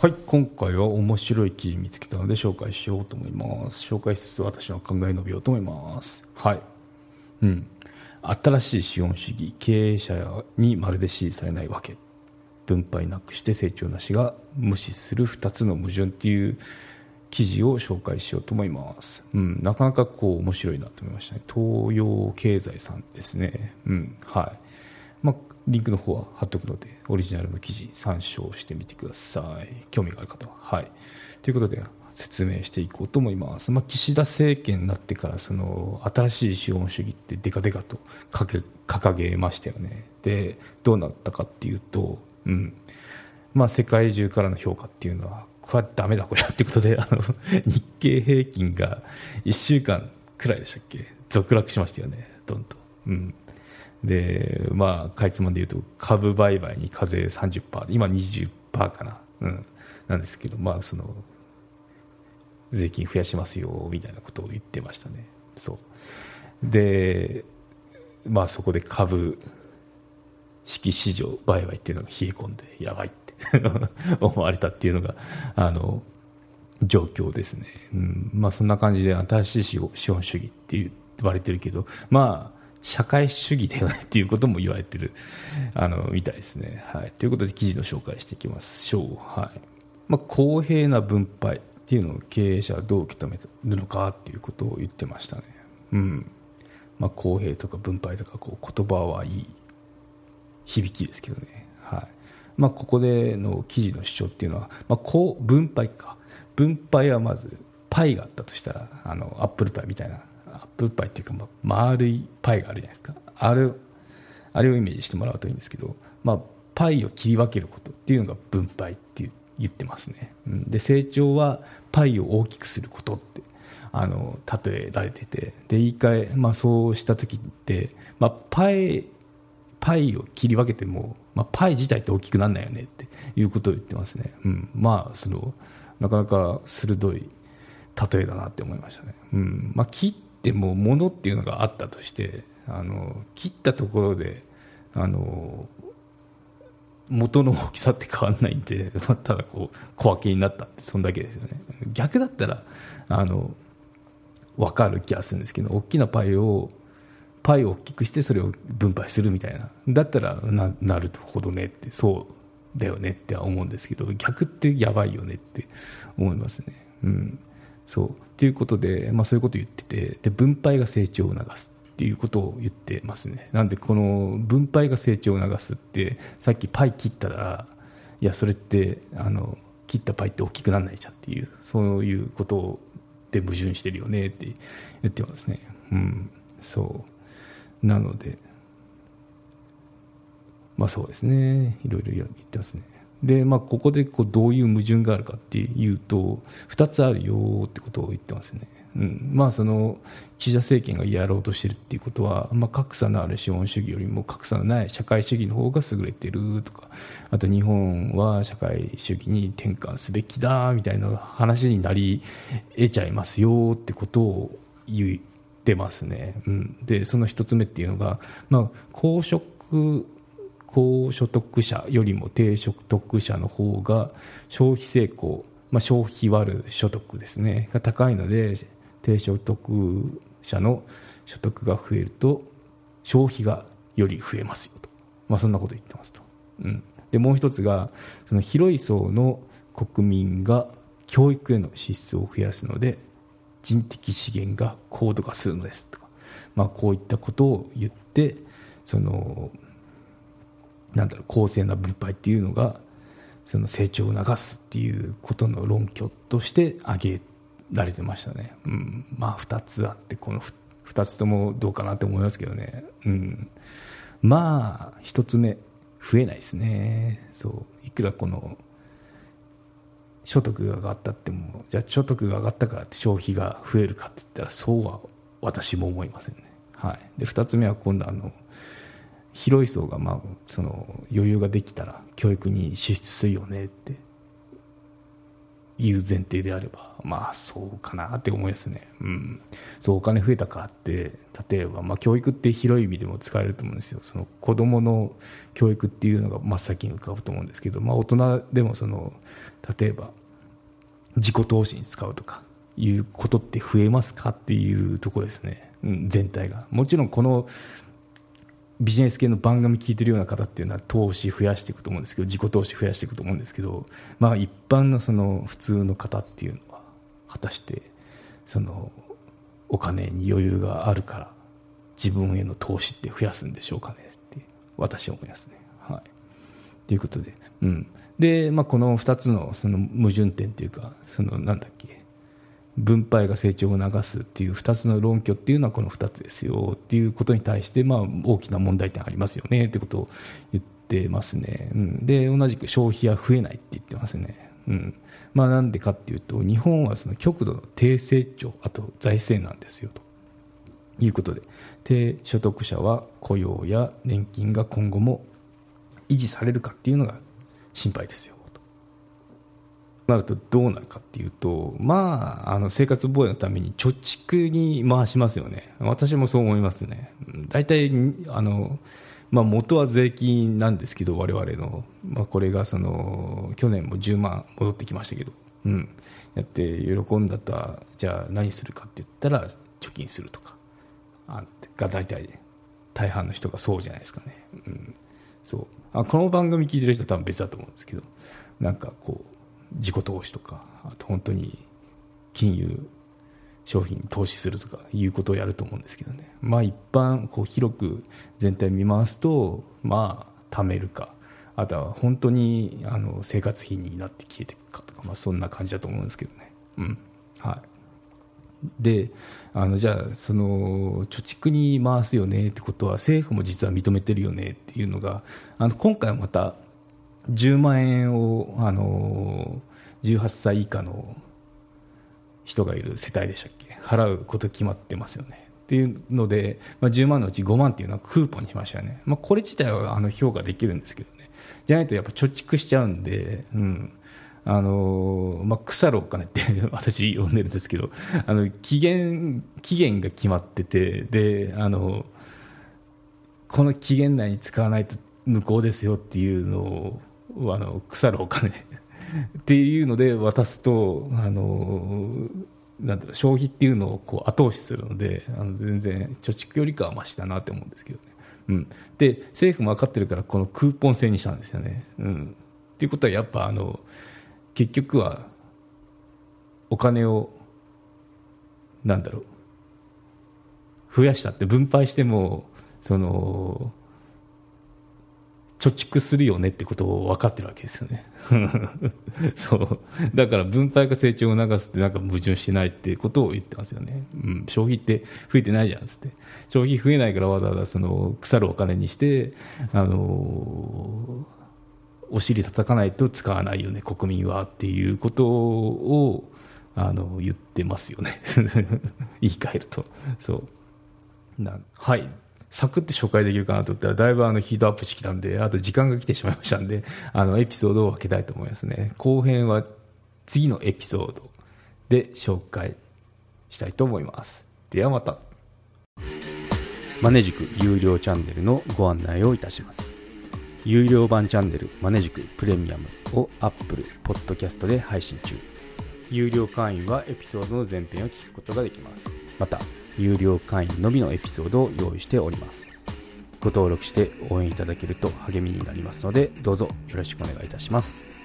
はい今回は面白い記事見つけたので紹介しようと思います。紹介しつつ私の考え述べようと思います。はい。うん。新しい資本主義経営者にまるで支持されないわけ。分配なくして成長なしが無視する2つの矛盾っていう記事を紹介しようと思います、うん、なかなかこう面白いなと思いましたね。東洋経済さんですね。うん。はい。リンクの方は貼っとくのでオリジナルの記事参照してみてください。興味がある方は。はい。ということで説明していこうと思います、まあ、岸田政権になってからその新しい資本主義ってでかでかと掲げましたよね。でどうなったかっていうと、うん。まあ、世界中からの評価っていうのはこれはだめだこれはってことであの 日経平均が1週間くらいでしたっけ？続落しましたよね。どんと。うん。で、まあ、かいつまんで言うと、株売買に課税30%、今20%かな、うん、なんですけど、まあ、その、税金増やしますよ、みたいなことを言ってましたね。そう。で、まあ、そこで株式市場売買っていうのが冷え込んで、やばいって 思われたっていうのが、あの、状況ですね。うん、まあ、そんな感じで新しい資本主義って言われてるけど、まあ、社会主義だよねっていうことも言われてる あのみたいですね、はい。ということで記事の紹介していきましょう、はい。まあ、公平な分配っていうのを経営者はどう受け止めるのかっていうことを言ってましたね、うん。まあ、公平とか分配とかこう言葉はいい響きですけどね、はい。まあ、ここでの記事の主張っていうのは、まあ、こう分配か。分配はまずパイがあったとしたらあのアップルパイみたいなアップパイっていうか、ま、丸いパイがあるじゃないですか。あれあれをイメージしてもらうといいんですけど、まあ、パイを切り分けることっていうのが分配って言ってますね、うん、で成長はパイを大きくすることってあの例えられてて。で言い換え、まあ、そうした時って、まあ、パイパイを切り分けても、まあ、パイ自体って大きくならないよねっていうことを言ってますね、うん、まあそのなかなか鋭い例えだなって思いましたね、うん。まあ、切っても物っていうのがあったとしてあの切ったところであの元の大きさって変わらないんで、まあ、ただこう小分けになったってそんだけですよね。逆だったらあの分かる気がするんですけど大きなパイをパイを大きくしてそれを分配するみたいな。だったらななるほどねってそうだよねって思うんですけど逆ってやばいよねって思いますね。うん。そう。ということで、まあ、そういうことを言っててで分配が成長を促すっていうことを言ってますね。なんでこの分配が成長を促すってさっきパイ切ったらいやそれってあの切ったパイって大きくならないじゃんっていうそういうことで矛盾してるよねって言ってますね。うん。そう。なのでまあそうですね。いろいろ言ってますね。で、まあ、ここでこうどういう矛盾があるかっていうと2つあるよってことを言ってますね。うんまあ、その岸田政権がやろうとしてるっていうことは、まあ、格差のある資本主義よりも格差のない社会主義の方が優れてるとかあと日本は社会主義に転換すべきだみたいな話になり得ちゃいますよってことを言ってますね。うん、でその1つ目っていうのが、まあ、公職高所得者よりも低所得者の方が消費成功、まあ、消費割る所得ですねが高いので低所得者の所得が増えると消費がより増えますよと、まあ、そんなこと言ってますと、うん、でもう一つがその広い層の国民が教育への支出を増やすので人的資源が高度化するのですとか、まあ、こういったことを言ってそのなんだろう公正な分配っていうのがその成長を促すっていうことの論拠として挙げられてましたね、うん、まあ2つあってこの2つともどうかなって思いますけどね、うん、まあ1つ目増えないですね。そう。いくらこの所得が上がったってもじゃあ所得が上がったからって消費が増えるかって言ったらそうは私も思いませんね、はい、で2つ目は今度あの広い層がまあその余裕ができたら教育に支出するよねって。いう前提であればまあそうかなって思いますね、うん、そうお金増えたからって例えば、まあ、教育って広い意味でも使えると思うんですよ。その子どもの教育っていうのが真っ先に浮かぶと思うんですけど、まあ、大人でもその例えば自己投資に使うとかいうことって増えますかっていうところですね、うん、全体が。もちろんこのビジネス系の番組聞いてるような方っていうのは投資増やしていくと思うんですけど自己投資増やしていくと思うんですけど、まあ、一般のその普通の方っていうのは果たしてそのお金に余裕があるから自分への投資って増やすんでしょうかねって私は思いますね。はい、ということで、うん。でまあ、この2つのその矛盾点というかそのなんだっけ。分配が成長を促すっていう2つの論拠っていうのはこの2つですよっていうことに対して、まあ、大きな問題点ありますよねってことを言ってますね、うん、で同じく消費は増えないって言ってますね、うん。まあ、なんでかっていうと日本はその極度の低成長あと財政なんですよということで。低所得者は雇用や年金が今後も維持されるかっていうのが心配ですよ。なるとどうなるかっていうと、まあ、あの生活防衛のために貯蓄に回しますよね、私もそう思いますね、大体あの、まあ、元は税金なんですけど、我々の、まあ、これがその去年も10万戻ってきましたけど、うん、やって喜んだとは、じゃあ何するかって言ったら、貯金するとか。あが大体、大半の人がそうじゃないですかね。うん。そう。あこの番組聞いてる人は多分別だと思うんですけどなんかこう自己投資とかあと本当に金融商品投資するとかいうことをやると思うんですけどね。まあ一般こう広く全体見回すとまあ貯めるかあとは本当にあの生活費になって消えていくかとか、まあ、そんな感じだと思うんですけどね。うん。はい。であのじゃあその貯蓄に回すよねってことは政府も実は認めてるよねっていうのがあの今回はまた10万円を、あの18歳以下の人がいる世帯でしたっけ？払うこと決まってますよね。っていうので、まあ、10万のうち5万っていうのはクーポンにしましたよね。まあ、これ自体はあの評価できるんですけどね。じゃないとやっぱ貯蓄しちゃうんで、うん。あのまあ、腐るお金って私呼んでるんですけど、あの、期限、期限が決まってて、で、あの、この期限内に使わないと無効ですよっていうのをあの腐るお金。っていうので渡すとあのなんだろう消費っていうのをこう後押しするのであの全然貯蓄よりかはましだなって思うんですけどね、うん、で政府も分かってるからこのクーポン制にしたんですよね、うん、っていうことはやっぱあの結局はお金をなんだろう増やしたって分配してもその貯蓄するよねってことを分かってるわけですよね。そう。だから分配が成長を促すってなんか矛盾してないってことを言ってますよね。うん。消費って増えてないじゃんつって。消費増えないからわざわざその腐るお金にして、あのー、お尻叩かないと使わないよね、国民はっていうことを、あの、言ってますよね。言い換えると。そう。なはい。サクって紹介できるかなと思ったら、だいぶあのヒートアップしてきたんで、あと時間が来てしまいましたんで、あのエピソードを分けたいと思いますね。後編は次のエピソードで紹介したいと思います。ではまた。マネジク有料チャンネルのご案内をいたします。有料版チャンネルマネジクプレミアムを Apple Podcast で配信中。有料会員はエピソードの前編を聞くことができます。また、有料会員のみのエピソードを用意しております。ご登録して応援いただけると励みになりますので、どうぞよろしくお願いいたします。